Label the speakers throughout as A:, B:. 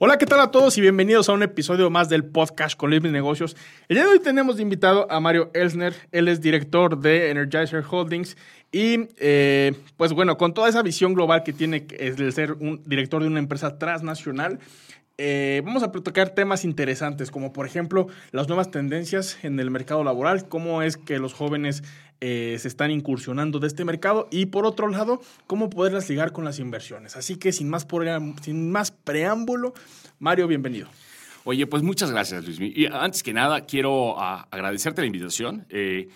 A: Hola, ¿qué tal a todos y bienvenidos a un episodio más del podcast con Luis Negocios? El día de hoy tenemos de invitado a Mario Elsner, él es director de Energizer Holdings y eh, pues bueno, con toda esa visión global que tiene el ser un director de una empresa transnacional, eh, vamos a tocar temas interesantes, como por ejemplo las nuevas tendencias en el mercado laboral, cómo es que los jóvenes eh, se están incursionando de este mercado y por otro lado, cómo poderlas ligar con las inversiones. Así que sin más, preámbulo, Mario, bienvenido.
B: Oye, pues muchas gracias, Luis. Y antes que nada, quiero ah, agradecerte la invitación. Eh,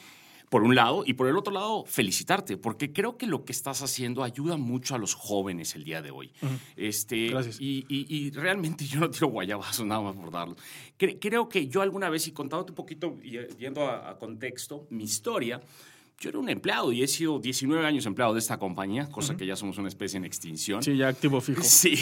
B: por un lado, y por el otro lado, felicitarte, porque creo que lo que estás haciendo ayuda mucho a los jóvenes el día de hoy. este,
A: Gracias.
B: Y, realmente yo no tiro guayabazos nada más por darlo. creo que yo alguna vez, y contándote un poquito, yendo a contexto, mi historia, yo era un empleado y he sido 19 años empleado de esta compañía, cosa que ya somos una especie en extinción.
A: Sí, ya activo fijo.
B: Sí,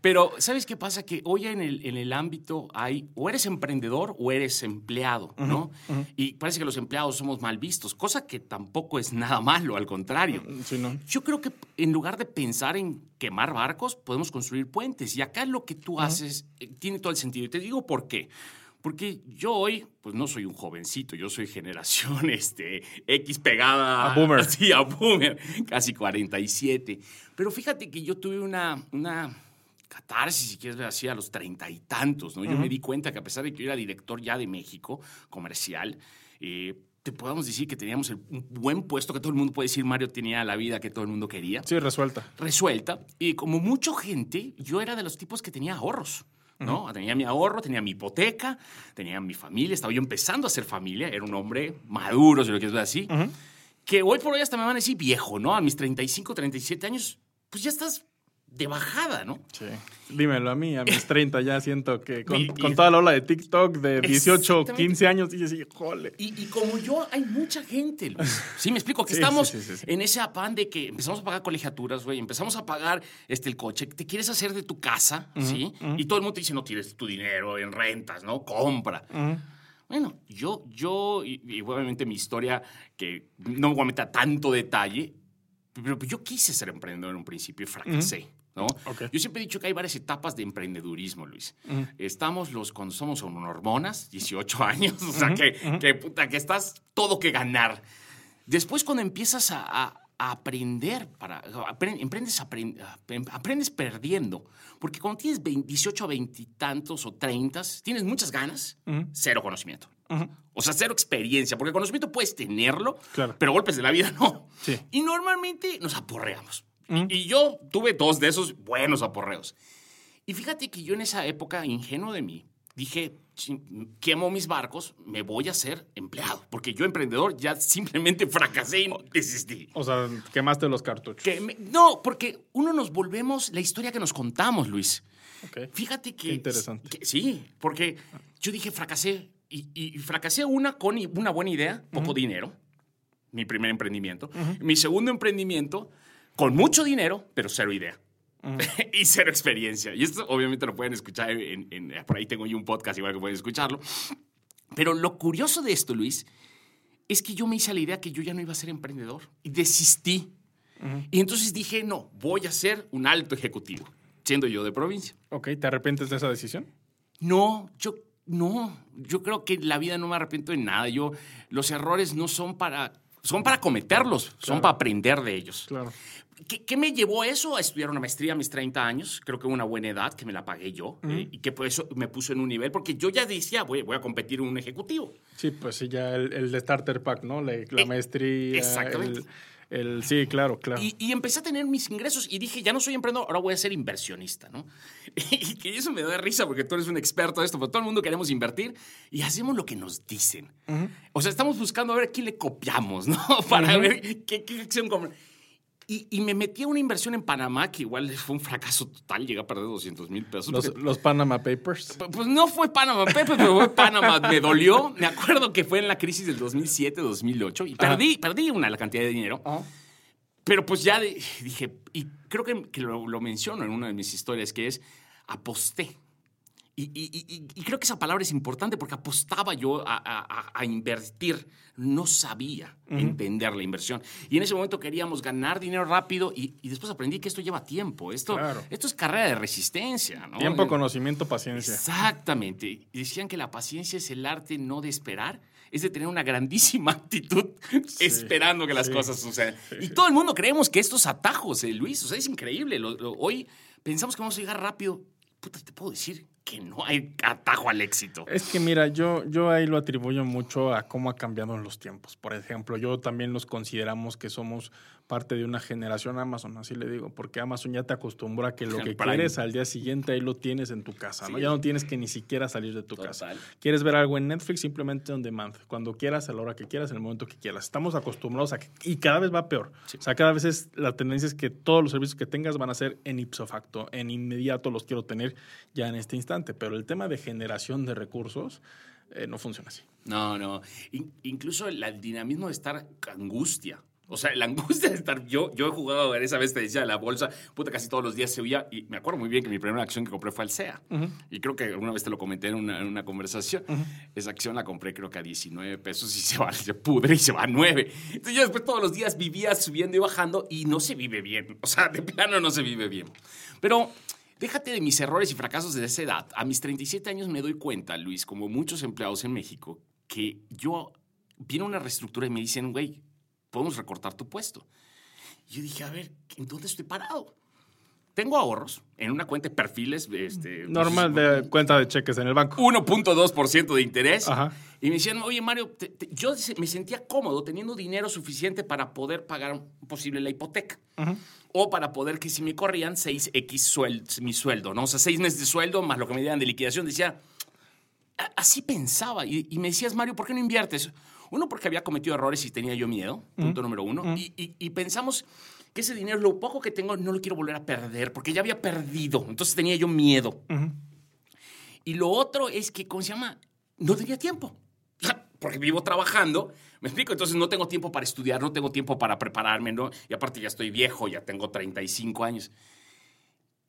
B: pero ¿sabes qué pasa? Que hoy en el, en el ámbito hay, o eres emprendedor o eres empleado, ¿no? Y parece que los empleados somos mal vistos, cosa que tampoco es nada malo, al contrario.
A: Mm, sí, ¿no?
B: Yo creo que en lugar de pensar en quemar barcos, podemos construir puentes. Y acá lo que tú haces eh, tiene todo el sentido. Y te digo por qué. Porque yo hoy, pues no soy un jovencito, yo soy generación este, X pegada.
A: A boomer.
B: Sí, a boomer, casi 47. Pero fíjate que yo tuve una, una catarsis, si quieres ver así, a los treinta y tantos, ¿no? Yo me di cuenta que a pesar de que yo era director ya de México, comercial, eh, te podemos decir que teníamos un buen puesto, que todo el mundo puede decir, Mario tenía la vida que todo el mundo quería.
A: Sí, resuelta.
B: Resuelta. Y como mucha gente, yo era de los tipos que tenía ahorros. ¿No? Tenía mi ahorro, tenía mi hipoteca, tenía mi familia, estaba yo empezando a hacer familia, era un hombre maduro, si lo quieres ver así, que hoy por hoy hasta me van a decir viejo, ¿no? A mis 35, 37 años, pues ya estás de bajada, ¿no?
A: Sí. Dímelo a mí, a mis 30 ya siento que con, toda la ola de TikTok de 18, 15 años, y así, jole.
B: Y, y, como yo, hay mucha gente, Sí, me explico, que estamos en ese afán de que empezamos a pagar colegiaturas, güey, empezamos a pagar este, el coche, te quieres hacer de tu casa, ¿sí? Y todo el mundo te dice, no tienes tu dinero en rentas, ¿no? Compra. Bueno, yo, yo, y, obviamente mi historia, que no me voy a meter a tanto detalle, pero yo quise ser emprendedor en un principio y fracasé. ¿No? Yo siempre he dicho que hay varias etapas de emprendedurismo, Luis. Estamos los cuando somos hormonas, 18 años, o sea, que, que, puta, que estás todo que ganar. Después cuando empiezas a, aprender, para, emprendes, aprendes perdiendo. Porque cuando tienes 18 a 20 tantos o 30, tienes muchas ganas, cero conocimiento. O sea, cero experiencia, porque conocimiento puedes tenerlo, pero golpes de la vida no. Y normalmente nos aporreamos. Y, yo tuve dos de esos buenos aporreos. Y fíjate que yo en esa época, ingenuo de mí, dije, quemo mis barcos, me voy a ser empleado. Porque yo, emprendedor, ya simplemente fracasé y desistí.
A: O sea, quemaste los cartuchos.
B: no, porque uno nos volvemos la historia que nos contamos, Luis. Fíjate que...
A: interesante.
B: sí, porque yo dije, fracasé. Y, fracasé una con una buena idea, poco dinero. Mi primer emprendimiento. Mi segundo emprendimiento con mucho dinero, pero cero idea. y cero experiencia. Y esto obviamente lo pueden escuchar, en, por ahí tengo yo un podcast igual que pueden escucharlo. Pero lo curioso de esto, Luis, es que yo me hice la idea que yo ya no iba a ser emprendedor y desistí. Y entonces dije, no, voy a ser un alto ejecutivo, siendo yo de provincia.
A: Ok, ¿te arrepientes de esa decisión?
B: No, yo no, yo creo que la vida no me arrepiento de nada. Yo, los errores no son para, son para cometerlos, son para aprender de ellos.
A: Claro.
B: ¿Qué, me llevó eso? A estudiar una maestría a mis 30 años. Creo que una buena edad, que me la pagué yo. Eh, y que por eso me puso en un nivel, porque yo ya decía, voy, voy a competir en un ejecutivo.
A: Sí, pues sí, ya el, el starter pack, ¿no? La, la eh, maestría.
B: Exactamente.
A: El, sí, claro, claro.
B: Y, empecé a tener mis ingresos y dije, ya no soy emprendedor, ahora voy a ser inversionista, ¿no? Y que eso me da risa porque tú eres un experto de esto, pero todo el mundo queremos invertir y hacemos lo que nos dicen. O sea, estamos buscando a ver a quién le copiamos, ¿no? Para ver qué, qué acción comprar. Y, me metí a una inversión en Panamá que igual fue un fracaso total, llegué a perder 200 mil pesos.
A: Los, Panama Papers.
B: Pues no fue Panama Papers, pero fue Panamá. Me dolió. Me acuerdo que fue en la crisis del 2007-2008 y perdí, perdí una la cantidad de dinero. Pero pues ya dije, y creo que, lo, lo menciono en una de mis historias, que es aposté. Y, creo que esa palabra es importante porque apostaba yo a, invertir. No sabía entender la inversión. Y en ese momento queríamos ganar dinero rápido y, después aprendí que esto lleva tiempo. Esto, esto es carrera de resistencia.
A: Tiempo, conocimiento, paciencia.
B: Exactamente. decían que la paciencia es el arte no de esperar, es de tener una grandísima actitud esperando que las cosas sucedan. y todo el mundo creemos que estos atajos, eh, Luis, o sea, es increíble. hoy pensamos que vamos a llegar rápido. Puta, te puedo decir que no hay atajo al éxito.
A: Es que mira, yo, yo ahí lo atribuyo mucho a cómo ha cambiado en los tiempos. Por ejemplo, yo también nos consideramos que somos parte de una generación Amazon, así le digo, porque Amazon ya te acostumbra a que lo que quieres al día siguiente ahí lo tienes en tu casa, ¿no? Ya no tienes que ni siquiera salir de tu casa. Quieres ver algo en Netflix, simplemente on demand, cuando quieras, a la hora que quieras, en el momento que quieras. Estamos acostumbrados a que, y cada vez va peor. O sea, cada vez es, la tendencia es que todos los servicios que tengas van a ser en ipso facto, en inmediato los quiero tener ya en este instante, pero el tema de generación de recursos eh, no funciona así.
B: No, no. incluso el dinamismo de estar angustia. O sea, la angustia de estar. Yo, yo he jugado, esa vez te decía, la bolsa, puta, casi todos los días se oía. Y me acuerdo muy bien que mi primera acción que compré fue el SEA. Y creo que alguna vez te lo comenté en una, conversación. Esa acción la compré, creo que a 19 pesos y se va, se pudre y se va a 9. Entonces yo después todos los días vivía subiendo y bajando y no se vive bien. O sea, de plano no se vive bien. Pero. Déjate de mis errores y fracasos de esa edad. A mis 37 años me doy cuenta, Luis, como muchos empleados en México, que yo viene una reestructura y me dicen, güey, podemos recortar tu puesto. Y yo dije, a ver, ¿en dónde estoy parado? Tengo ahorros en una cuenta de perfiles. Este,
A: Normal de cuenta de cheques en el banco.
B: 1.2% de interés. Y me decían, oye, Mario, yo me sentía cómodo teniendo dinero suficiente para poder pagar posible la hipoteca. O para poder que si me corrían 6X mi sueldo, ¿no? O sea, seis meses de sueldo más lo que me dieran de liquidación. Decía, así pensaba. Y, y me decías, Mario, ¿por qué no inviertes? Uno, porque había cometido errores y tenía yo miedo, punto número uno. y, pensamos que ese dinero, lo poco que tengo, no lo quiero volver a perder, porque ya había perdido. Entonces tenía yo miedo. Y lo otro es que, ¿cómo se llama? No tenía tiempo. Porque vivo trabajando, me explico, entonces no tengo tiempo para estudiar, no tengo tiempo para prepararme, ¿no? Y aparte ya estoy viejo, ya tengo 35 años.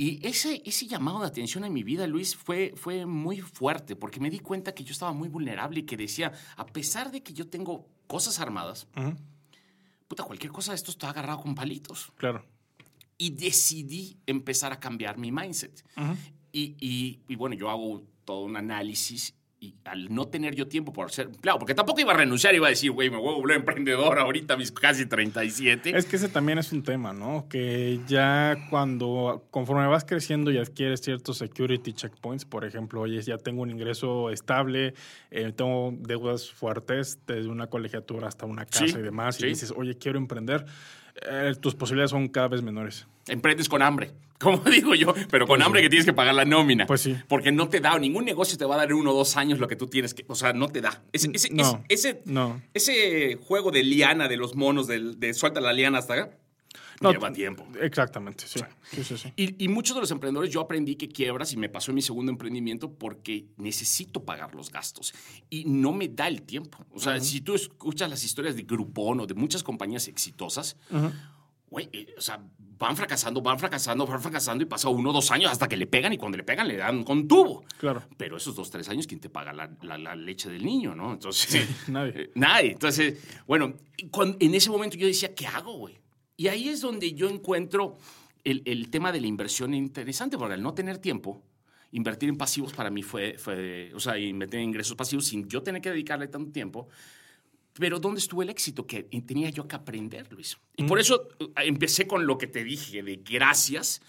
B: Y ese, ese llamado de atención en mi vida, Luis, fue, fue muy fuerte porque me di cuenta que yo estaba muy vulnerable y que decía, a pesar de que yo tengo cosas armadas, puta, cualquier cosa de esto está agarrado con palitos.
A: Claro.
B: Y decidí empezar a cambiar mi mindset. y, y, y, bueno, yo hago todo un análisis y al no tener yo tiempo por ser empleado, porque tampoco iba a renunciar, iba a decir, güey, me voy a volver emprendedor ahorita, mis casi 37.
A: Es que ese también es un tema, ¿no? Que ya cuando, conforme vas creciendo y adquieres ciertos security checkpoints, por ejemplo, oye, ya tengo un ingreso estable, eh, tengo deudas fuertes, desde una colegiatura hasta una casa y demás, y dices, oye, quiero emprender, eh, tus posibilidades son cada vez menores.
B: Emprendes con hambre. Como digo yo, pero con pues hambre que tienes que pagar la nómina.
A: Pues sí.
B: Porque no te da, ningún negocio te va a dar uno o dos años lo que tú tienes que. O sea, no te da. Ese, ese, ese, ese juego de liana de los monos, de, de suelta la liana hasta acá, lleva tiempo.
A: Exactamente, sí. sí, sí, sí.
B: Y, y, muchos de los emprendedores, yo aprendí que quiebras y me pasó en mi segundo emprendimiento porque necesito pagar los gastos y no me da el tiempo. O sea, si tú escuchas las historias de Groupon o de muchas compañías exitosas, güey, eh, o sea, van fracasando, van fracasando, van fracasando y pasa uno dos años hasta que le pegan y cuando le pegan le dan con tubo.
A: Claro.
B: Pero esos dos, tres años, ¿quién te paga la, la, leche del niño, no? Entonces,
A: nadie. Eh,
B: nadie. Entonces, bueno, en ese momento yo decía, ¿qué hago, güey? Y ahí es donde yo encuentro el, el, tema de la inversión interesante, porque al no tener tiempo, invertir en pasivos para mí fue, fue, o sea, invertir en ingresos pasivos sin yo tener que dedicarle tanto tiempo, pero ¿dónde estuvo el éxito que tenía yo que aprender, Luis? Y por mm. eso eh, empecé con lo que te dije de gracias,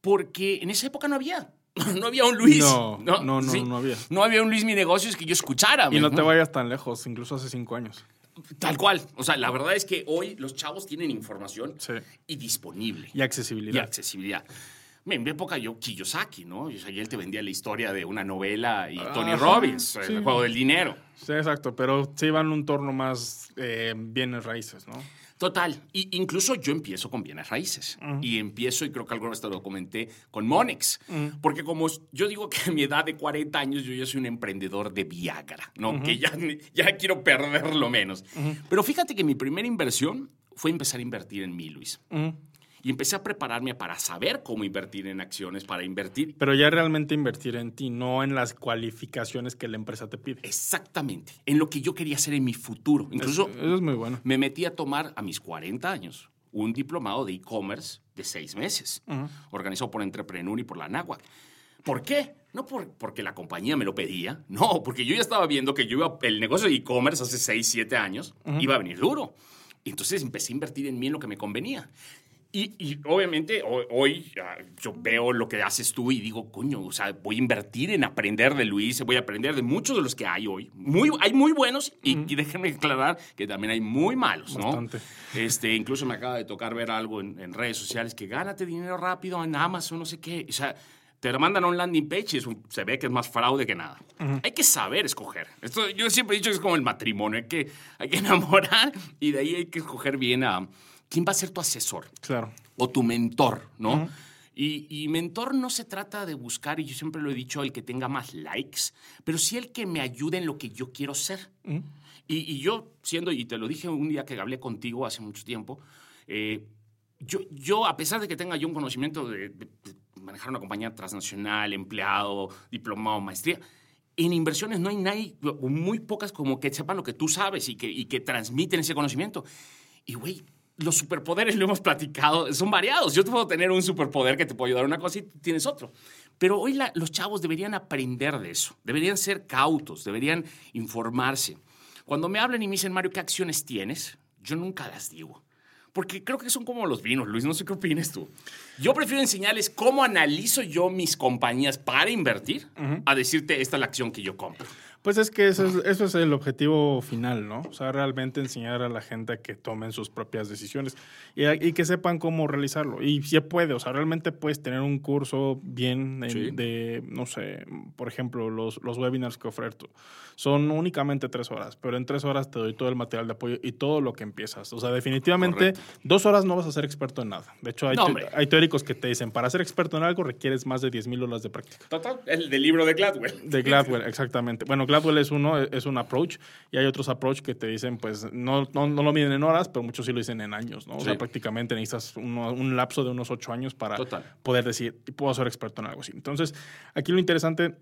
B: porque en esa época no había. No había un Luis.
A: No, no, no, no, había.
B: No había un Luis Mi Negocios que yo escuchara.
A: Y no te vayas tan lejos, incluso hace cinco años.
B: Tal cual. O sea, la verdad es que hoy los chavos tienen información y disponible.
A: Y accesibilidad.
B: Y accesibilidad. En mi época yo, Kiyosaki, ¿no? Y él te vendía la historia de una novela y Tony
A: Ajá,
B: Robbins,
A: sí.
B: el juego del dinero.
A: Sí, exacto, pero van en un torno más eh, bienes raíces, ¿no?
B: Total. Y incluso yo empiezo con bienes raíces. Y empiezo, y creo que alguna vez te lo comenté, con Monex. Porque como yo digo que a mi edad de 40 años yo ya soy un emprendedor de Viagra, ¿no? Que ya, ya quiero perderlo menos. Pero fíjate que mi primera inversión fue empezar a invertir en mí, Luis. Y empecé a prepararme para saber cómo invertir en acciones, para invertir
A: Pero ya realmente invertir en ti, no en las cualificaciones que la empresa te pide.
B: exactamente en lo que yo quería hacer en mi futuro. Incluso
A: Eso, eso es muy bueno.
B: me metí a tomar a mis 40 años un diplomado de e-commerce de seis meses, organizado por Entrepreneur y por la NAWAC. ¿Por qué? No por, porque la compañía me lo pedía, no, porque yo ya estaba viendo que yo iba, el negocio de e-commerce hace 6, 7 años iba a venir duro. Y entonces empecé a invertir en mí en lo que me convenía. Y, y obviamente hoy, yo veo lo que haces tú y digo, coño, o sea, voy a invertir en aprender de Luis, voy a aprender de muchos de los que hay hoy. Muy, hay muy buenos y, y déjenme aclarar que también hay muy malos, ¿no? Este, incluso me acaba de tocar ver algo en, en redes sociales que gánate dinero rápido en Amazon, no sé qué. O sea, te lo mandan a un landing page y es un- se ve que es más fraude que nada. Hay que saber escoger. Esto, yo siempre he dicho que es como el matrimonio. Hay que, hay que enamorar y de ahí hay que escoger bien a quién va a ser tu asesor
A: Claro.
B: o tu mentor, ¿no? y, y mentor no se trata de buscar, y yo siempre lo he dicho, el que tenga más likes, pero sí el que me ayude en lo que yo quiero ser. y, y yo, siendo, y te lo dije un día que hablé contigo hace mucho tiempo, eh, yo, yo, a pesar de que tenga yo un conocimiento de, de- de manejar una compañía transnacional, empleado, diplomado, maestría, en inversiones no hay nadie, muy pocas como que sepan lo que tú sabes y que, y que transmiten ese conocimiento. Y, güey, los superpoderes, lo hemos platicado, son variados. Yo te puedo tener un superpoder que te puede ayudar a una cosa y tú tienes otro. Pero hoy la- los chavos deberían aprender de eso, deberían ser cautos, deberían informarse. Cuando me hablan y me dicen, Mario, ¿qué acciones tienes? Yo nunca las digo. Porque creo que son como los vinos, Luis. No sé qué opinas tú. Yo prefiero enseñarles cómo analizo yo mis compañías para invertir a decirte esta es la acción que yo compro.
A: Pues es que eso es, eso es el objetivo final, ¿no? O sea, realmente enseñar a la gente a que tomen sus propias decisiones y, a- y que sepan cómo realizarlo. Y si puede, o sea, realmente puedes tener un curso bien en-
B: Sí.
A: de, no sé, por ejemplo, los, los webinars que oferto. Son únicamente tres horas, pero en tres horas te doy todo el material de apoyo y todo lo que empiezas. O sea, definitivamente
B: Correcto.
A: dos horas no vas a ser experto en nada. De hecho, hay,
B: No,
A: te-
B: hombre.
A: hay teóricos que te dicen, para ser experto en algo requieres más de 10 mil horas de práctica.
B: Total, el del libro de Gladwell.
A: De Gladwell, exactamente. Bueno, Gladwell es uno, es un approach, y hay otros approach que te dicen, pues, no, no, no lo miden en horas, pero muchos sí lo dicen en años, ¿no? O sea, prácticamente necesitas uno- un lapso de unos ocho años para
B: Total.
A: poder decir, puedo ser experto en algo así. Entonces, aquí lo interesante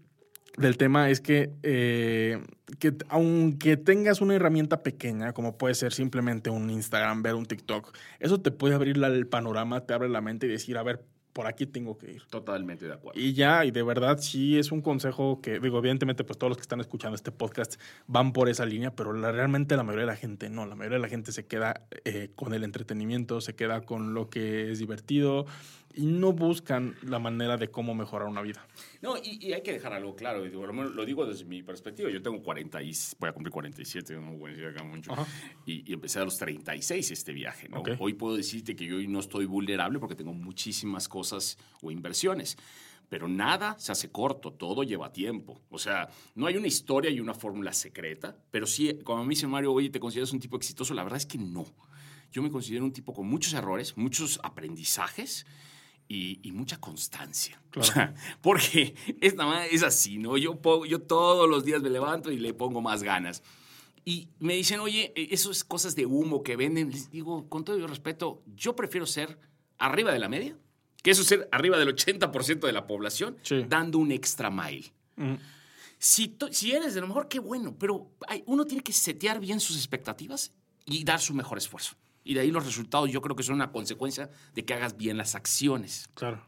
A: del tema es que, eh, que aunque tengas una herramienta pequeña, como puede ser simplemente un Instagram, ver un TikTok, eso te puede abrir la- el panorama, te abre la mente y decir, a ver, por aquí tengo que ir.
B: Totalmente de acuerdo.
A: Y ya, y de verdad sí es un consejo que, digo, evidentemente, pues todos los que están escuchando este podcast van por esa línea, pero la- realmente la mayoría de la gente no. La mayoría de la gente se queda eh, con el entretenimiento, se queda con lo que es divertido y no buscan la manera de cómo mejorar una vida.
B: No, y, y hay que dejar algo claro, y digo, lo, lo digo desde mi perspectiva. Yo tengo 40 y voy a cumplir 47, no voy a decir acá mucho. Y, y empecé a los 36 este viaje. ¿no? Hoy puedo decirte que yo hoy no estoy vulnerable porque tengo muchísimas cosas o inversiones. Pero nada se hace corto, todo lleva tiempo. O sea, no hay una historia y una fórmula secreta, pero sí, como me dice Mario, oye, ¿te consideras un tipo exitoso? La verdad es que no. Yo me considero un tipo con muchos errores, muchos aprendizajes y, y mucha constancia. O sea, porque esta es así, ¿no? Yo, yo todos los días me levanto y le pongo más ganas. Y me dicen, oye, eh, eso es cosas de humo que venden. Les digo, con todo el respeto, yo prefiero ser arriba de la media, que eso es ser arriba del 80% de la población,
A: Sí.
B: dando un extra mile.
A: Mm,
B: Si, si eres de lo mejor, qué bueno, pero hay- uno tiene que setear bien sus expectativas y dar su mejor esfuerzo. Y de ahí los resultados yo creo que son una consecuencia de que hagas bien las acciones.
A: claro.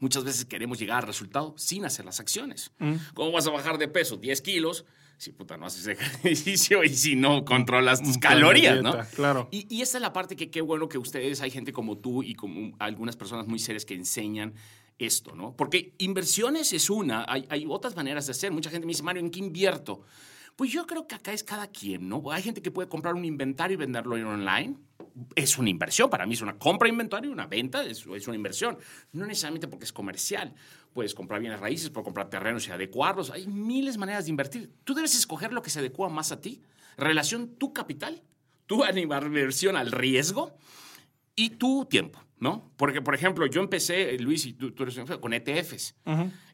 B: Muchas veces queremos llegar al resultado sin hacer las acciones.
A: Mm.
B: ¿Cómo vas a bajar de peso? 10 kilos. Si puta no haces ejercicio y si no controlas tus calorías, ¿no?
A: claro.
B: Y, y esa es la parte que qué bueno que ustedes, hay gente como tú y como algunas personas muy serias que enseñan esto, ¿no? Porque inversiones es una, hay, hay otras maneras de hacer. Mucha gente me dice, Mario, ¿en qué invierto? Pues yo creo que acá es cada quien, ¿no? Hay gente que puede comprar un inventario y venderlo en online es una inversión. Para mí es una compra de inventario, una venta, es, una inversión. No necesariamente porque es comercial. Puedes comprar bienes raíces, puedes comprar terrenos y adecuarlos. Hay miles maneras de invertir. Tú debes escoger lo que se adecua más a ti. Relación tu capital, tu inversión al riesgo y tu tiempo. ¿no? Porque, por ejemplo, yo empecé, Luis, y tú, eres con ETFs.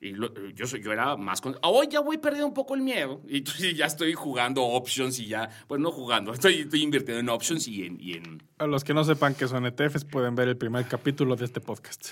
B: Y yo, soy, yo era más con... Hoy ya voy perdiendo un poco el miedo. Y ya estoy jugando options y ya... Bueno, no jugando, estoy, estoy invirtiendo en options y en, y en...
A: A los que no sepan qué son ETFs pueden ver el primer capítulo de este podcast.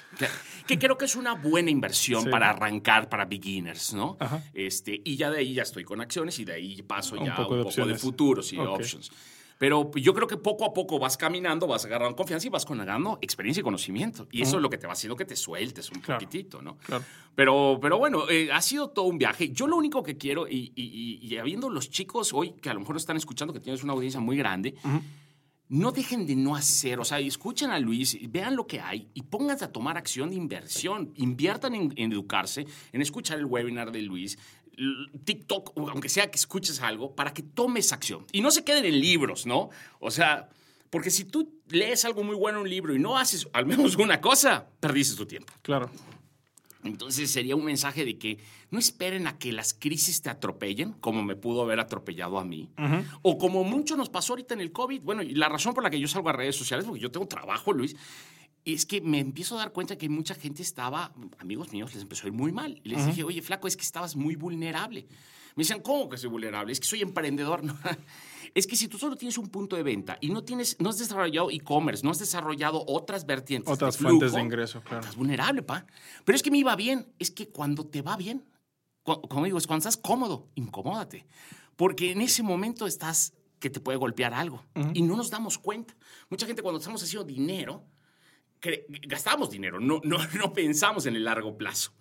B: Que, creo que es una buena inversión para arrancar para beginners, ¿no? Este, y ya de ahí ya estoy con acciones y de ahí paso ya un poco, un poco de, futuros y de options. Pero yo creo que poco a poco vas caminando, vas agarrando confianza y vas ganando experiencia y conocimiento. Y eso es lo que te va haciendo que te sueltes un poquitito, ¿no? Claro. Pero, pero bueno, eh, ha sido todo un viaje. Yo lo único que quiero, y, y, habiendo los chicos hoy que a lo mejor están escuchando, que tienes una audiencia muy grande, no dejen de no hacer, o sea, escuchen a Luis, vean lo que hay y pónganse a tomar acción de inversión. Inviertan en, en educarse, en escuchar el webinar de Luis, TikTok, aunque sea que escuches algo, para que tomes acción. Y no se queden en libros, ¿no? O sea, porque si tú lees algo muy bueno en un libro y no haces al menos una cosa, perdiste tu tiempo.
A: Claro.
B: Entonces sería un mensaje de que no esperen a que las crisis te atropellen, como me pudo haber atropellado a mí, o como mucho nos pasó ahorita en el COVID. Bueno, y la razón por la que yo salgo a redes sociales, porque yo tengo trabajo, Luis, es que me empiezo a dar cuenta que mucha gente estaba, amigos míos, les empezó a ir muy mal. Y les dije, oye, flaco, es que estabas muy vulnerable. Me decían, ¿cómo que soy vulnerable? Es que soy emprendedor. Es que si tú solo tienes un punto de venta y no, tienes, no has desarrollado e-commerce, no has desarrollado otras vertientes.
A: Otras fuentes de ingreso, claro.
B: Estás vulnerable, pa. Pero es que me iba bien. Es que cuando te va bien, como digo, es cuando estás cómodo, incomódate. Porque en ese momento estás que te puede golpear algo. Y no nos damos cuenta. Mucha gente cuando estamos haciendo dinero, gastamos dinero, no, no, no pensamos en el largo plazo.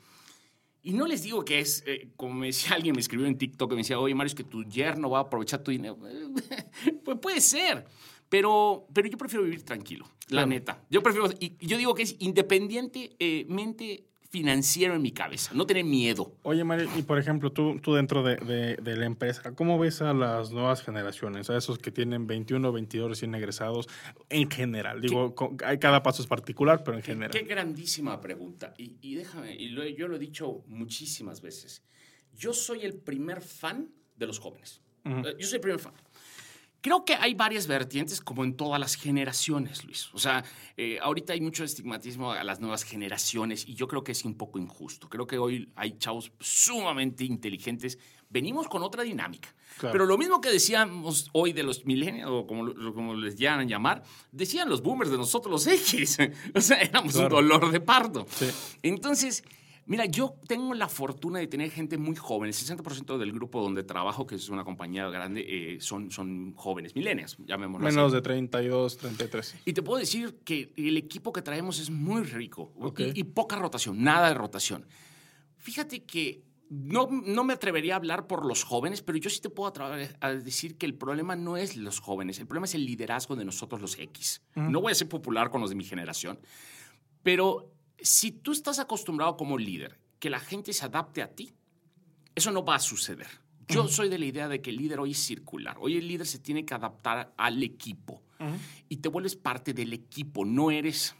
B: Y no les digo que es, eh, como me decía alguien, me escribió en TikTok, me decía, oye, Mario, es que tu yerno va a aprovechar tu dinero. pues puede ser, pero, pero yo prefiero vivir tranquilo, la neta. Yo prefiero, y yo digo que es independientemente financiero en mi cabeza, no tener miedo.
A: Oye, Mario, y por ejemplo, tú, tú dentro de, la empresa, ¿cómo ves a las nuevas generaciones, a esos que tienen 21, 22 recién egresados en general? Digo, hay cada paso es particular, pero en general.
B: Qué grandísima pregunta. Y, déjame, y yo lo he dicho muchísimas veces. Yo soy el primer fan de los jóvenes. Eh, yo soy el primer fan. Creo que hay varias vertientes como en todas las generaciones, Luis. O sea, eh, ahorita hay mucho estigmatismo a las nuevas generaciones y yo creo que es un poco injusto. Creo que hoy hay chavos sumamente inteligentes. Venimos con otra dinámica. Pero lo mismo que decíamos hoy de los millennials, o como, como les llaman llamar, decían los boomers de nosotros los X. o sea, éramos un dolor de parto. Entonces, Mira, yo tengo la fortuna de tener gente muy joven. El 60% del grupo donde trabajo, que es una compañía grande, eh, son, son jóvenes, milenias, llamémoslo
A: Menos de 32, 33.
B: Y te puedo decir que el equipo que traemos es muy rico y, poca rotación, nada de rotación. Fíjate que no, no, me atrevería a hablar por los jóvenes, pero yo sí te puedo a decir que el problema no es los jóvenes, el problema es el liderazgo de nosotros los X. No voy a ser popular con los de mi generación, pero si tú estás acostumbrado como líder que la gente se adapte a ti, eso no va a suceder. Yo soy de la idea de que el líder hoy es circular. Hoy el líder se tiene que adaptar al equipo y te vuelves parte del equipo, no eres...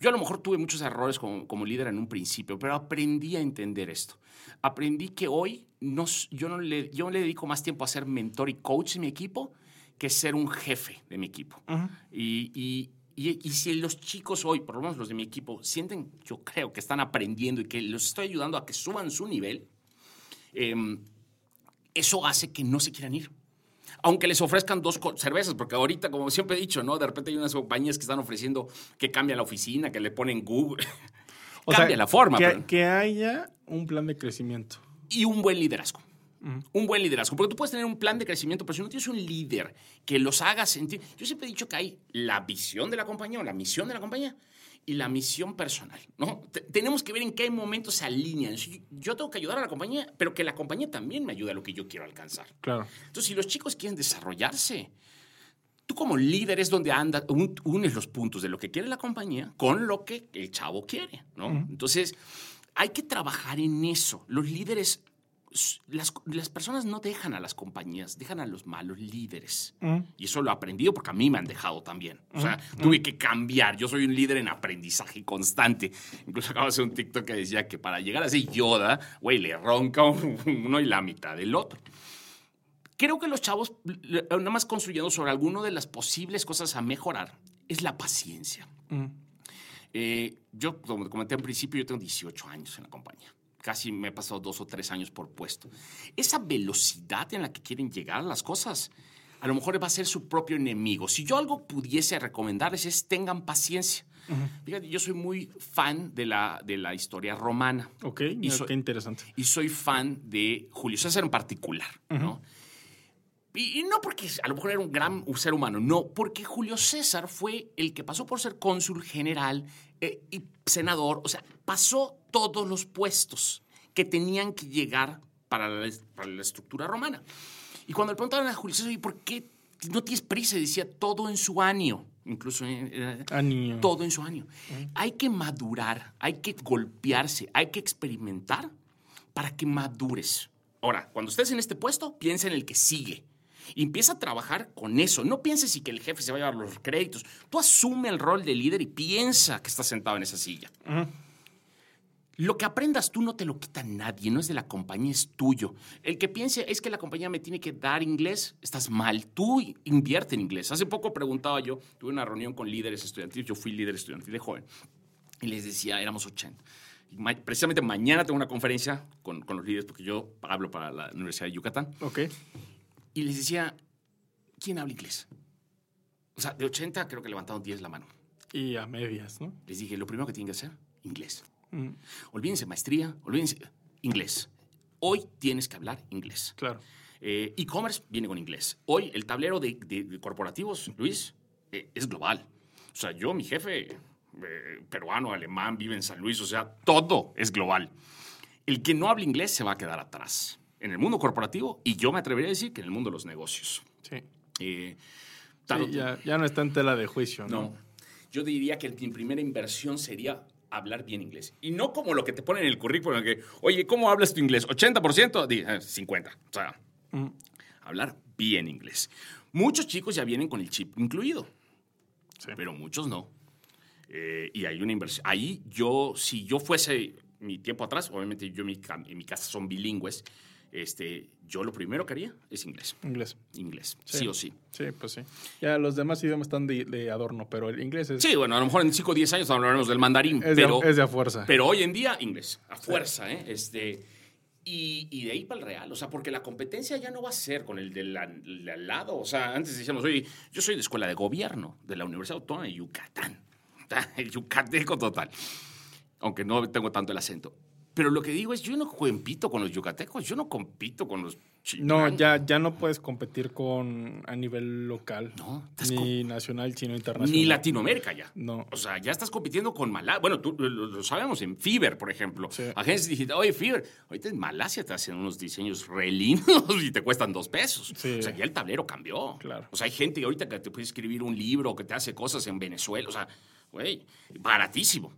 B: Yo a lo mejor tuve muchos errores como, líder en un principio, pero aprendí a entender esto. Aprendí que hoy no, yo, no le, yo le dedico más tiempo a ser mentor y coach de mi equipo que ser un jefe de mi equipo. y, y, si los chicos hoy, por lo menos los de mi equipo, sienten, yo creo que están aprendiendo y que los estoy ayudando a que suban su nivel, em, eso hace que no se quieran ir. Aunque les ofrezcan dos cervezas, porque ahorita, como siempre he dicho, ¿no? De repente hay unas compañías que están ofreciendo que cambian la oficina, que le ponen Google.
A: O Cambia la forma. que haya un plan de crecimiento.
B: Y un buen liderazgo. Un buen liderazgo. Porque tú puedes tener un plan de crecimiento, pero si no tienes un líder que los haga sentir. Yo siempre he dicho que hay la visión de la compañía o la misión de la compañía y la misión personal. ¿no? tenemos que ver en qué momento se alinean. Yo tengo que ayudar a la compañía, pero que la compañía también me ayude a lo que yo quiero alcanzar.
A: Claro.
B: Entonces, si los chicos quieren desarrollarse, tú como líder es donde anda, unes los puntos de lo que quiere la compañía con lo que el chavo quiere. ¿no? Entonces, hay que trabajar en eso. Los líderes las, las, personas no dejan a las compañías, dejan a los malos líderes.
A: Mm.
B: Y eso lo he aprendido porque a mí me han dejado también. O sea, tuve que cambiar. Yo soy un líder en aprendizaje constante. Incluso acabo de hacer un TikTok que decía que para llegar a ser Yoda, güey, le ronca uno y la mitad del otro. Creo que los chavos, nada más construyendo sobre alguna de las posibles cosas a mejorar, es la paciencia.
A: Mm.
B: Eh, yo, como comenté al principio, yo tengo 18 años en la compañía casi me he pasado dos o tres años por puesto. Esa velocidad en la que quieren llegar las cosas, a lo mejor va a ser su propio enemigo. Si yo algo pudiese recomendarles es tengan paciencia. Fíjate, yo soy muy fan de la, de la historia romana.
A: Ok, y qué interesante.
B: Y soy fan de Julio César en particular, ¿no? Y, no porque a lo mejor era un gran ser humano, no, porque Julio César fue el que pasó por ser cónsul general eh, y senador, o sea, pasó todos los puestos que tenían que llegar para la, para la estructura romana. Y cuando le preguntaron a Julio César, ¿y por qué no tienes prisa? Y decía, todo en su año. Incluso eh,
A: año.
B: todo en su año. Hay que madurar, hay que golpearse, hay que experimentar para que madures. Ahora, cuando estés en este puesto, piensa en el que sigue. Y empieza a trabajar con eso. No pienses y que el jefe se va a llevar los créditos. Tú asume el rol de líder y piensa que estás sentado en esa silla. Lo que aprendas tú no te lo quita nadie, no es de la compañía, es tuyo. El que piense es que la compañía me tiene que dar inglés, estás mal. Tú invierte en inglés. Hace poco preguntaba yo, tuve una reunión con líderes estudiantiles, yo fui líder estudiantil de joven, y les decía, éramos 80. precisamente mañana tengo una conferencia con, con, los líderes porque yo hablo para la Universidad de Yucatán.
A: Ok.
B: Y les decía, ¿quién habla inglés? O sea, de 80 creo que levantaron 10 la mano.
A: Y a medias, ¿no?
B: Les dije, lo primero que tienen que hacer, inglés.
A: Mm.
B: Olvídense maestría, olvídense inglés. Hoy tienes que hablar inglés.
A: Claro.
B: Eh, e-commerce viene con inglés. Hoy el tablero de, corporativos, Luis, eh, es global. O sea, yo, mi jefe, eh, peruano, alemán, vive en San Luis, o sea, todo es global. El que no habla inglés se va a quedar atrás en el mundo corporativo y yo me atrevería a decir que en el mundo de los negocios.
A: Sí.
B: ya,
A: ya, no está en tela de juicio, ¿no?
B: No. Yo diría que mi primera inversión sería hablar bien inglés. Y no como lo que te ponen en el currículum, que, oye, ¿cómo hablas tu inglés? ¿80%? 50. O sea, hablar bien inglés. Muchos chicos ya vienen con el chip incluido, pero muchos no. Eh, y hay una inversión. Ahí yo, si yo fuese mi tiempo atrás, obviamente yo en mi casa son bilingües, este, yo lo primero que haría es inglés.
A: Inglés.
B: Inglés, sí, o sí.
A: Sí, pues sí. Ya los demás idiomas están de, adorno, pero el inglés es...
B: Sí, bueno, a lo mejor en 5 o 10 años hablaremos del mandarín.
A: Es,
B: pero,
A: de, es de a fuerza.
B: Pero hoy en día, inglés, a fuerza, ¿eh? Este, y, y, de ahí para el real, o sea, porque la competencia ya no va a ser con el del, al lado. O sea, antes decíamos, oye, yo soy de escuela de gobierno de la Universidad Autónoma de Yucatán. El yucateco total. Aunque no tengo tanto el acento. Pero lo que digo es, yo no compito con los yucatecos, yo no compito con los
A: No, ya, ya no puedes competir con a nivel local.
B: No,
A: ni nacional, sino internacional.
B: Ni Latinoamérica ya.
A: No.
B: O sea, ya estás compitiendo con Malasia. Bueno, tú lo, sabemos en Fiverr, por ejemplo. Agencias digitales, oye, Fiverr, ahorita en Malasia te hacen unos diseños re lindos y te cuestan dos pesos. O sea, ya el tablero cambió.
A: Claro.
B: O sea, hay gente ahorita que te puede escribir un libro, que te hace cosas en Venezuela. O sea, güey, baratísimo.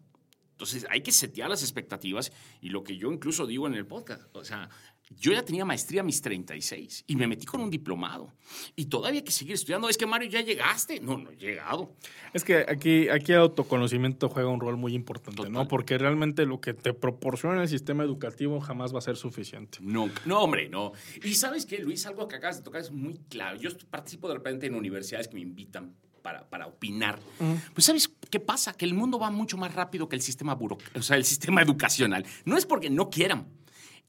B: Entonces hay que setear las expectativas y lo que yo incluso digo en el podcast, o sea, yo ya tenía maestría a mis 36 y me metí con un diplomado y todavía hay que seguir estudiando. Es que Mario, ya llegaste. No, no he llegado.
A: Es que aquí, aquí autoconocimiento juega un rol muy importante, ¿no? Porque realmente lo que te proporciona el sistema educativo jamás va a ser suficiente.
B: No, no, hombre, no. Y sabes qué, Luis, algo que acabas de tocar es muy claro. Yo participo de repente en universidades que me invitan para, para opinar. Pues ¿sabes qué pasa? Que el mundo va mucho más rápido que el sistema, o sea, el sistema educacional. No es porque no quieran,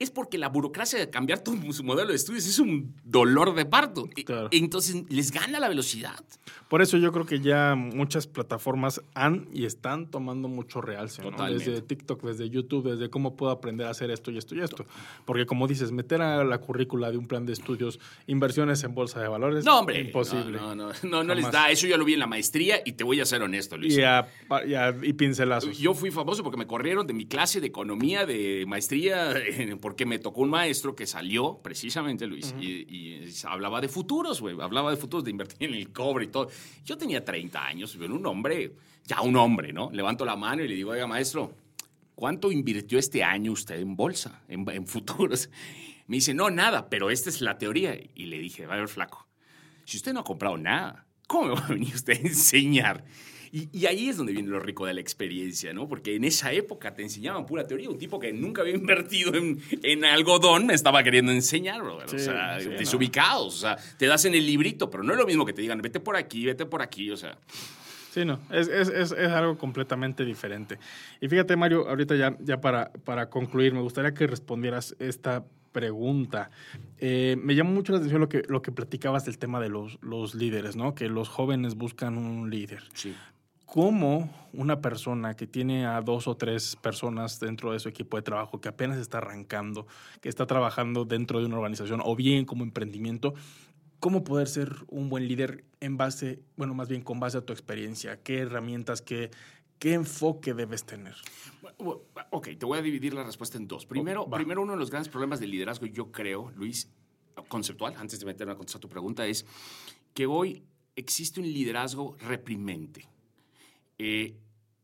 B: es porque la burocracia de cambiar tu, su modelo de estudios es un dolor de parto. Entonces les gana la velocidad.
A: Por eso yo creo que ya muchas plataformas han y están tomando mucho realce. ¿no? Desde TikTok, desde YouTube, desde cómo puedo aprender a hacer esto y esto y esto. Porque como dices, meter a la currícula de un plan de estudios inversiones en bolsa de valores.
B: No, hombre.
A: Imposible.
B: No, no, no, no, les da. Eso yo lo vi en la maestría y te voy a ser honesto, Luis.
A: Y, a, y, pincelazos.
B: Yo fui famoso porque me corrieron de mi clase de economía, de maestría, porque me tocó un maestro que salió, precisamente, Luis, y, hablaba de futuros, güey. Hablaba de futuros, de invertir en el cobre y todo. Yo tenía 30 años, pero un hombre, ya un hombre, ¿no? Levanto la mano y le digo, oiga, maestro, ¿cuánto invirtió este año usted en bolsa, en, futuros? Me dice, no, nada, pero esta es la teoría. Y le dije, va a ver, flaco, si usted no ha comprado nada, ¿cómo me va a venir usted a enseñar? Y, ahí es donde viene lo rico de la experiencia, ¿no? Porque en esa época te enseñaban pura teoría. Un tipo que nunca había invertido en, algodón me estaba queriendo enseñar, o sea, desubicados. O sea, te das en el librito, pero no es lo mismo que te digan, vete por aquí, vete por aquí, o sea.
A: Sí, no, es, es, es, es, algo completamente diferente. Y fíjate, Mario, ahorita ya, ya para, para concluir, me gustaría que respondieras esta pregunta. Eh, me llamó mucho la atención lo que, lo que platicabas del tema de los, los líderes, ¿no? Que los jóvenes buscan un líder.
B: Sí
A: cómo una persona que tiene a dos o tres personas dentro de su equipo de trabajo, que apenas está arrancando, que está trabajando dentro de una organización o bien como emprendimiento, cómo poder ser un buen líder en base, bueno, más bien con base a tu experiencia, qué herramientas, qué, qué enfoque debes tener.
B: Ok, te voy a dividir la respuesta en dos. Primero, primero uno de los grandes problemas del liderazgo, yo creo, Luis, conceptual, antes de meterme a contestar tu pregunta, es que hoy existe un liderazgo reprimente eh,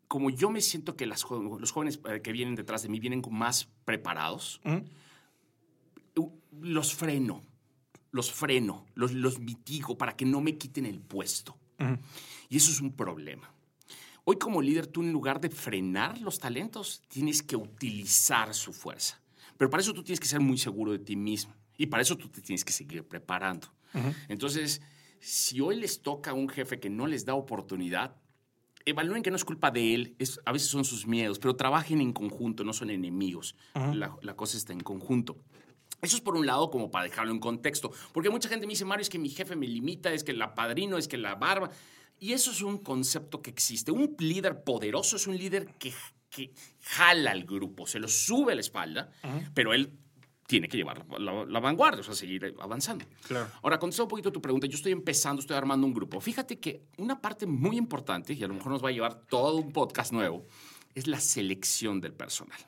B: como yo me siento que los jóvenes eh, que vienen detrás de mí vienen más preparados, los freno, los freno, los, los, mitigo para que no me quiten el puesto. Y eso es un problema. Hoy como líder, tú en lugar de frenar los talentos, tienes que utilizar su fuerza. Pero para eso tú tienes que ser muy seguro de ti mismo. Y para eso tú te tienes que seguir preparando. Entonces, si hoy les toca a un jefe que no les da oportunidad, evalúen que no es culpa de él, es, a veces son sus miedos, pero trabajen en conjunto, no son enemigos. La, cosa está en conjunto. Eso es por un lado como para dejarlo en contexto, porque mucha gente me dice, Mario, es que mi jefe me limita, es que la padrino, es que la barba. Y eso es un concepto que existe. Un líder poderoso es un líder que, que jala al grupo, se lo sube a la espalda, pero él tiene que llevar la, vanguardia, o sea, seguir avanzando.
A: Claro.
B: Ahora, contestando un poquito tu pregunta, yo estoy empezando, estoy armando un grupo. Fíjate que una parte muy importante, y a lo mejor nos va a llevar todo un podcast nuevo, es la selección del personal.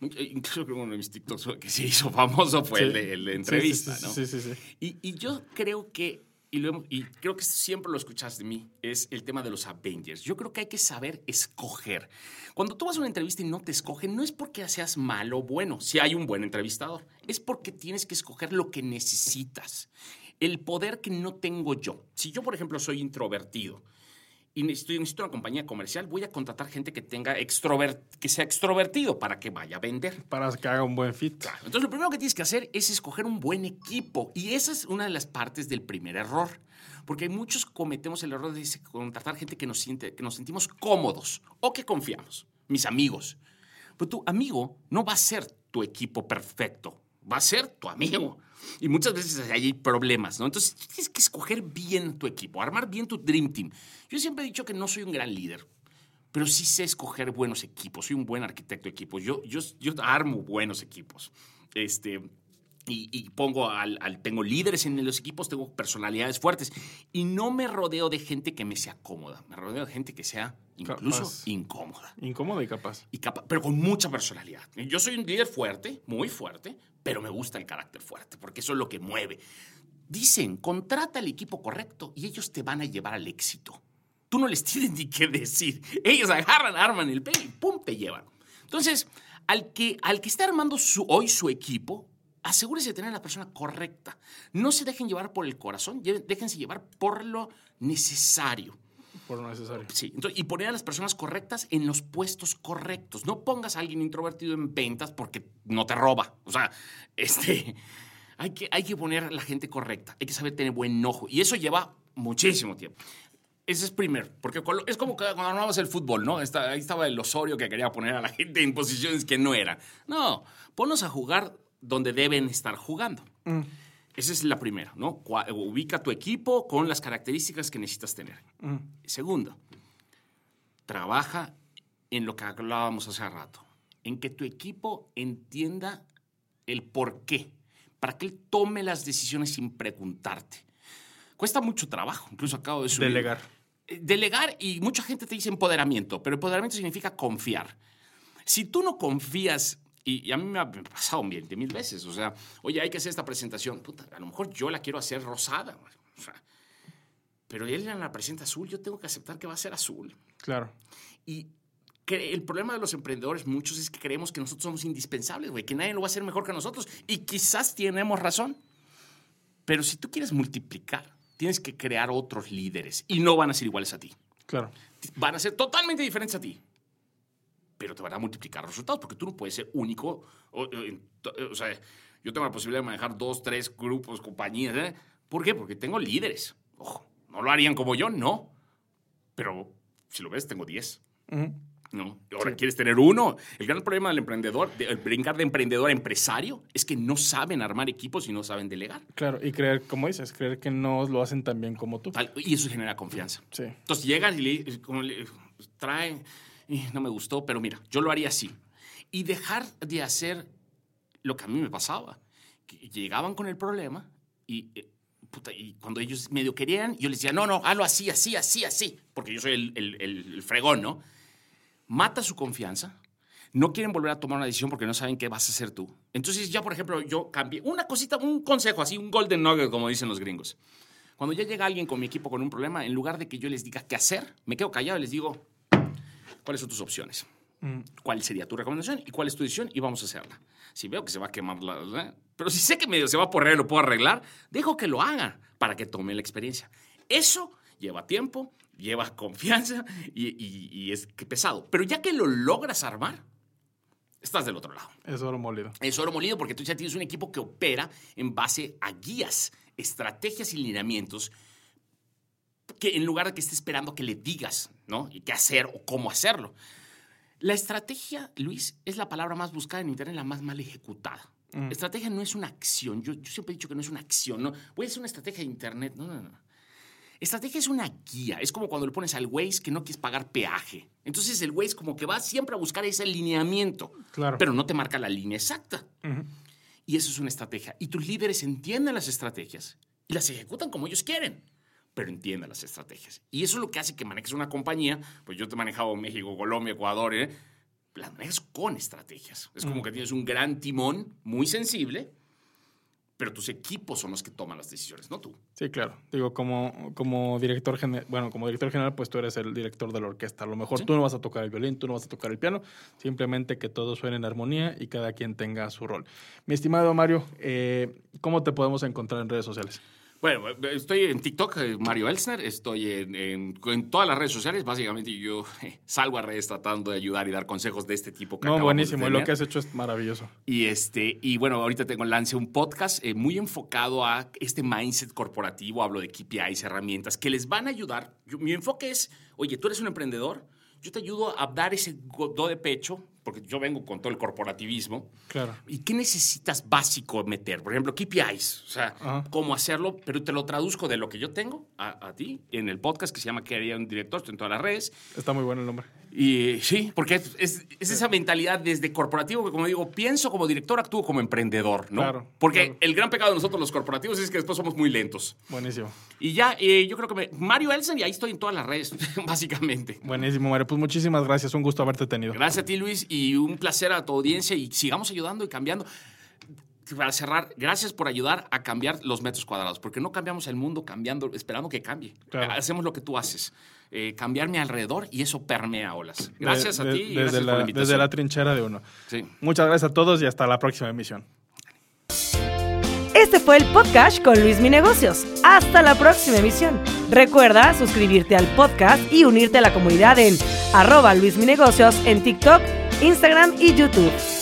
B: Incluso creo que uno de mis TikToks que se hizo famoso fue el, de, entrevista,
A: ¿no? Sí, sí, sí.
B: Y, y yo creo que y, creo que siempre lo escuchas de mí, es el tema de los Avengers. Yo creo que hay que saber escoger. Cuando tú vas a una entrevista y no te escogen, no es porque seas malo o bueno, si hay un buen entrevistador, es porque tienes que escoger lo que necesitas. El poder que no tengo yo. Si yo, por ejemplo, soy introvertido, y necesito, necesito, una compañía comercial, voy a contratar gente que tenga extrovert, que sea extrovertido para que vaya a vender.
A: Para que haga un buen fit.
B: Entonces, lo primero que tienes que hacer es escoger un buen equipo. Y esa es una de las partes del primer error. Porque muchos cometemos el error de contratar gente que nos, siente, que nos sentimos cómodos o que confiamos. Mis amigos. Pero tu amigo no va a ser tu equipo perfecto. Va a ser tu amigo. Y muchas veces hay problemas, ¿no? Entonces tienes que escoger bien tu equipo, armar bien tu Dream Team. Yo siempre he dicho que no soy un gran líder, pero sí sé escoger buenos equipos. Soy un buen arquitecto de equipos. Yo, yo, yo armo buenos equipos. Este, y, pongo al, tengo líderes en los equipos, tengo personalidades fuertes y no me rodeo de gente que me sea cómoda, me rodeo de gente que sea incluso incómoda.
A: Incómoda y capaz.
B: Y pero con mucha personalidad. Yo soy un líder fuerte, muy fuerte, pero me gusta el carácter fuerte, porque eso es lo que mueve. Dicen, contrata al equipo correcto y ellos te van a llevar al éxito. Tú no les tienes ni qué decir. Ellos agarran, arman el pelo y ¡pum! te llevan. Entonces, al que, al que está armando hoy su equipo, asegúrese de tener a la persona correcta. No se dejen llevar por el corazón, déjense llevar por lo necesario.
A: Por lo necesario.
B: Sí, y poner a las personas correctas en los puestos correctos. No pongas a alguien introvertido en ventas porque no te roba. O sea, este, hay, que, hay que poner a la gente correcta. Hay que saber tener buen ojo. Y eso lleva muchísimo tiempo. Ese es primero, porque es como cuando armamos el fútbol, ¿no? ahí estaba el Osorio que quería poner a la gente en posiciones que no eran. No, ponnos a jugar donde deben estar jugando. Mm. Esa es la primera, ¿no? Ubica tu equipo con las características que necesitas tener. Mm. Segundo, trabaja en lo que hablábamos hace rato, en que tu equipo entienda el por qué, para que él tome las decisiones sin preguntarte. Cuesta mucho trabajo, incluso acabo de subir.
A: Delegar.
B: Eh, delegar y mucha gente te dice empoderamiento, pero empoderamiento significa confiar. Si tú no confías y, a mí me ha pasado mil, mil veces. O sea, oye, hay que hacer esta presentación. Puta, a lo mejor yo la quiero hacer rosada. O sea, pero él la presenta azul, yo tengo que aceptar que va a ser azul.
A: Claro.
B: Y el problema de los emprendedores, muchos, es que creemos que nosotros somos indispensables, güey, que nadie lo va a hacer mejor que nosotros. Y quizás tenemos razón. Pero si tú quieres multiplicar, tienes que crear otros líderes y no van a ser iguales a ti.
A: Claro.
B: Van a ser totalmente diferentes a ti. Pero te van a multiplicar los resultados porque tú no puedes ser único. O, o sea, yo tengo la posibilidad de manejar dos, tres grupos, compañías. ¿eh? ¿Por qué? Porque tengo líderes. Ojo, no lo harían como yo, no. Pero si lo ves, tengo diez. ¿no? Ahora quieres tener uno. El gran problema del emprendedor, el brincar de emprendedor a empresario, es que no saben armar equipos y no saben delegar.
A: Claro, y creer, como dices, creer que no lo hacen tan bien como tú.
B: Y eso genera confianza.
A: Sí.
B: Entonces llegan y le, como traen, y no me gustó, pero mira, yo lo haría así. Y dejar de hacer lo que a mí me pasaba. Llegaban con el problema y, eh, y cuando ellos medio querían, yo les decía, no, no, hazlo así, así, así, así, porque yo soy el, el, el fregón, ¿no? mata su confianza, no quieren volver a tomar una decisión porque no saben qué vas a hacer tú. Entonces ya, por ejemplo, yo cambié una cosita, un consejo así, un golden nugget, como dicen los gringos. Cuando ya llega alguien con mi equipo con un problema, en lugar de que yo les diga qué hacer, me quedo callado y les digo, ¿cuáles son tus opciones? Mm. ¿Cuál sería tu recomendación y cuál es tu decisión? Y vamos a hacerla. Si veo que se va a quemar la... Pero si sé que medio se va a porrer, lo puedo arreglar, dejo que lo haga para que tome la experiencia. Eso lleva tiempo, lleva confianza y, es que pesado. Pero ya que lo logras armar, estás del otro lado.
A: Es oro molido.
B: Es oro molido porque tú ya tienes un equipo que opera en base a guías, estrategias y lineamientos que en lugar de que esté esperando que le digas, ¿no? Y qué hacer o cómo hacerlo. La estrategia, Luis, es la palabra más buscada en Internet, la más mal ejecutada. Mm. Estrategia no es una acción. Yo, yo, siempre he dicho que no es una acción. ¿no? Voy a hacer una estrategia de Internet. No, no, no. Estrategia es una guía, es como cuando le pones al Waze que no quieres pagar peaje. Entonces el Waze como que va siempre a buscar ese alineamiento, claro. pero no te marca la línea exacta. Y eso es una estrategia. Y tus líderes entienden las estrategias y las ejecutan como ellos quieren, pero entienden las estrategias. Y eso es lo que hace que manejes una compañía, pues yo te he manejado México, Colombia, Ecuador, ¿eh? las manejas con estrategias. Es como que tienes un gran timón muy sensible pero tus equipos son los que toman las decisiones, no tú.
A: Sí, claro. Digo, como, como director general, bueno, como director general, pues tú eres el director de la orquesta. A lo mejor tú no vas a tocar el violín, tú no vas a tocar el piano, simplemente que todo suene en armonía y cada quien tenga su rol. Mi estimado Mario, eh, ¿cómo te podemos encontrar en redes sociales?
B: Bueno, estoy en TikTok, eh, Mario Elsner, estoy en, todas las redes sociales, básicamente yo eh, salgo a redes tratando de ayudar y dar consejos de este tipo.
A: Que no, buenísimo, lo que has hecho es maravilloso.
B: Y, este, y bueno, ahorita tengo lance un podcast eh, muy enfocado a este mindset corporativo, hablo de KPIs, herramientas que les van a ayudar. mi enfoque es, oye, tú eres un emprendedor, yo te ayudo a dar ese do de pecho porque yo vengo con todo el corporativismo.
A: Claro.
B: ¿Y qué necesitas básico meter? Por ejemplo, KPIs, o sea, cómo hacerlo, pero te lo traduzco de lo que yo tengo a, ti en el podcast que se llama ¿Qué haría un director? en todas las redes.
A: Está muy bueno el nombre.
B: Y sí, porque es, es, esa mentalidad desde corporativo que, como digo, pienso como director, actúo como emprendedor, ¿no?
A: Claro.
B: Porque el gran pecado de nosotros los corporativos es que después somos muy lentos.
A: Buenísimo.
B: Y ya, eh, yo creo que me, Mario Elsen, y ahí estoy en todas las redes, básicamente.
A: Buenísimo, Mario. Pues muchísimas gracias. Un gusto haberte tenido.
B: Gracias a ti, Luis, y un placer a tu audiencia. Y sigamos ayudando y cambiando para cerrar, gracias por ayudar a cambiar los metros cuadrados, porque no cambiamos el mundo cambiando, esperando que cambie. Hacemos lo que tú haces. Eh, cambiar mi alrededor y eso permea olas. Gracias a ti y
A: desde,
B: gracias
A: la,
B: por la
A: desde la trinchera de uno.
B: Sí.
A: Muchas gracias a todos y hasta la próxima emisión.
C: Este fue el podcast con Luis Mi Negocios. Hasta la próxima emisión. Recuerda suscribirte al podcast y unirte a la comunidad en arroba Luis Mi Negocios en TikTok, Instagram y YouTube.